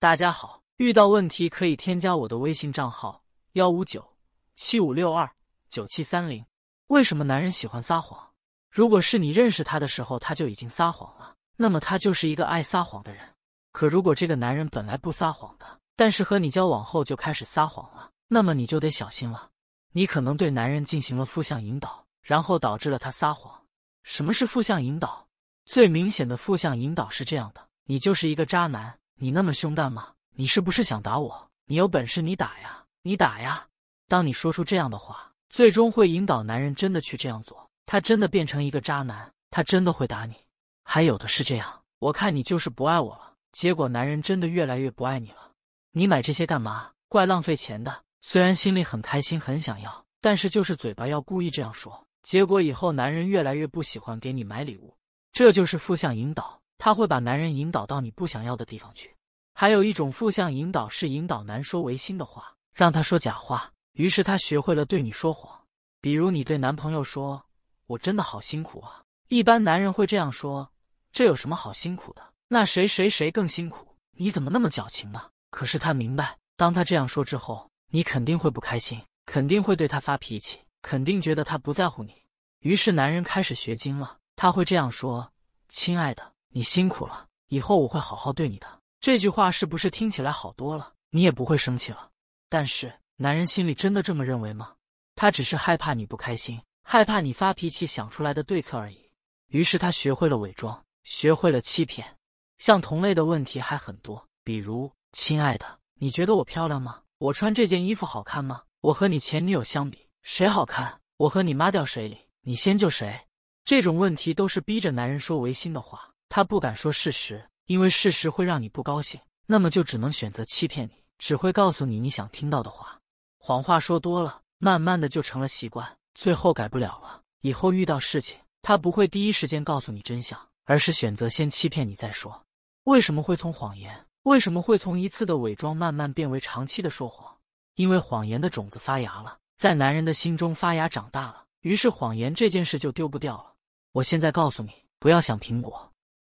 大家好，遇到问题可以添加我的微信账号幺五九七五六二九七三零。为什么男人喜欢撒谎？如果是你认识他的时候他就已经撒谎了，那么他就是一个爱撒谎的人。可如果这个男人本来不撒谎的，但是和你交往后就开始撒谎了，那么你就得小心了。你可能对男人进行了负向引导，然后导致了他撒谎。什么是负向引导？最明显的负向引导是这样的：你就是一个渣男，你那么凶弹吗？你是不是想打我？你有本事你打呀，你打呀！当你说出这样的话，最终会引导男人真的去这样做，他真的变成一个渣男，他真的会打你。还有的是这样，我看你就是不爱我了，结果男人真的越来越不爱你了。你买这些干嘛？怪浪费钱的。虽然心里很开心，很想要，但是就是嘴巴要故意这样说，结果以后男人越来越不喜欢给你买礼物。这就是负向引导，他会把男人引导到你不想要的地方去。还有一种负向引导是引导男说违心的话，让他说假话，于是他学会了对你说谎。比如你对男朋友说：“我真的好辛苦啊。”一般男人会这样说：“这有什么好辛苦的？那谁谁谁更辛苦？你怎么那么矫情呢？”可是他明白，当他这样说之后，你肯定会不开心，肯定会对他发脾气，肯定觉得他不在乎你。于是男人开始学精了，他会这样说：“亲爱的，你辛苦了，以后我会好好对你的。”这句话是不是听起来好多了？你也不会生气了。但是男人心里真的这么认为吗？他只是害怕你不开心，害怕你发脾气想出来的对策而已。于是他学会了伪装，学会了欺骗。像同类的问题还很多，比如。亲爱的，你觉得我漂亮吗？我穿这件衣服好看吗？我和你前女友相比，谁好看？我和你妈掉水里，你先救谁？这种问题都是逼着男人说违心的话，他不敢说事实，因为事实会让你不高兴，那么就只能选择欺骗你，只会告诉你你想听到的话。谎话说多了，慢慢的就成了习惯，最后改不了了。以后遇到事情，他不会第一时间告诉你真相，而是选择先欺骗你再说。为什么会从谎言？为什么会从一次的伪装慢慢变为长期的说谎？因为谎言的种子发芽了，在男人的心中发芽长大了，于是谎言这件事就丢不掉了。我现在告诉你，不要想苹果。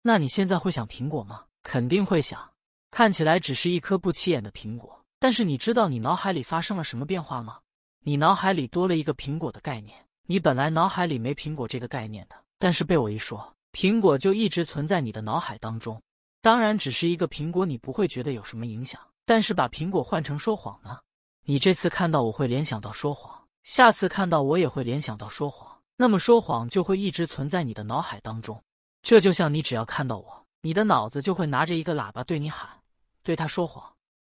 那你现在会想苹果吗？肯定会想。看起来只是一颗不起眼的苹果，但是你知道你脑海里发生了什么变化吗？你脑海里多了一个苹果的概念。你本来脑海里没苹果这个概念的，但是被我一说，苹果就一直存在你的脑海当中。当然，只是一个苹果，你不会觉得有什么影响。但是把苹果换成说谎呢？你这次看到我会联想到说谎，下次看到我也会联想到说谎，那么说谎就会一直存在你的脑海当中。这就像你只要看到我，你的脑子就会拿着一个喇叭对你喊，对他说谎。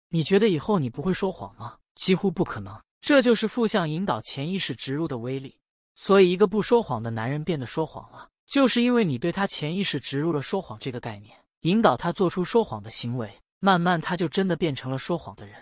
你觉得以后你不会说谎吗？几乎不可能。这就是负向引导潜意识植入的威力。所以，一个不说谎的男人变得说谎了，就是因为你对他潜意识植入了说谎这个概念。引导他做出说谎的行为，慢慢他就真的变成了说谎的人。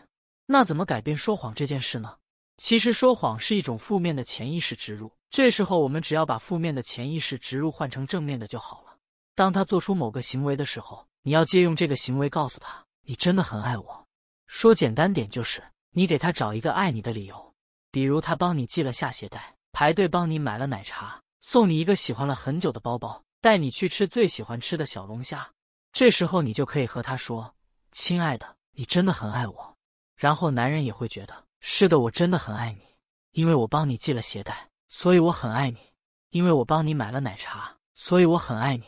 那怎么改变说谎这件事呢？其实说谎是一种负面的潜意识植入，这时候我们只要把负面的潜意识植入换成正面的就好了。当他做出某个行为的时候，你要借用这个行为告诉他，你真的很爱我。说简单点就是，你给他找一个爱你的理由，比如他帮你系了下鞋带，排队帮你买了奶茶，送你一个喜欢了很久的包包，带你去吃最喜欢吃的小龙虾。这时候你就可以和他说：“亲爱的，你真的很爱我。”然后男人也会觉得：“是的，我真的很爱你，因为我帮你系了鞋带，所以我很爱你；因为我帮你买了奶茶，所以我很爱你；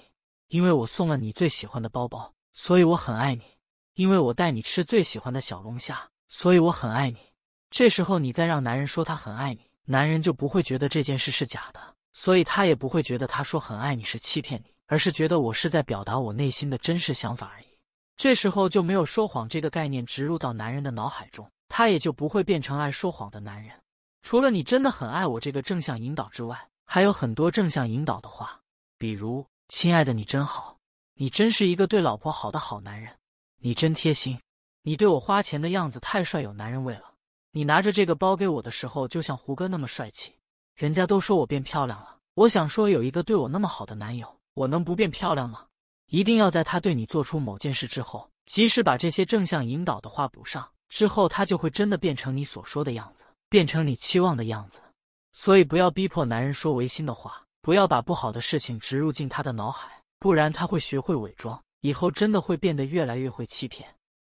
因为我送了你最喜欢的包包，所以我很爱你；因为我带你吃最喜欢的小龙虾，所以我很爱你。”这时候你再让男人说他很爱你，男人就不会觉得这件事是假的，所以他也不会觉得他说很爱你是欺骗你。而是觉得我是在表达我内心的真实想法而已，这时候就没有说谎这个概念植入到男人的脑海中，他也就不会变成爱说谎的男人。除了你真的很爱我这个正向引导之外，还有很多正向引导的话，比如“亲爱的，你真好，你真是一个对老婆好的好男人，你真贴心，你对我花钱的样子太帅，有男人味了。你拿着这个包给我的时候，就像胡歌那么帅气。人家都说我变漂亮了，我想说有一个对我那么好的男友。”我能不变漂亮吗？一定要在他对你做出某件事之后，及时把这些正向引导的话补上，之后他就会真的变成你所说的样子，变成你期望的样子。所以不要逼迫男人说违心的话，不要把不好的事情植入进他的脑海，不然他会学会伪装，以后真的会变得越来越会欺骗。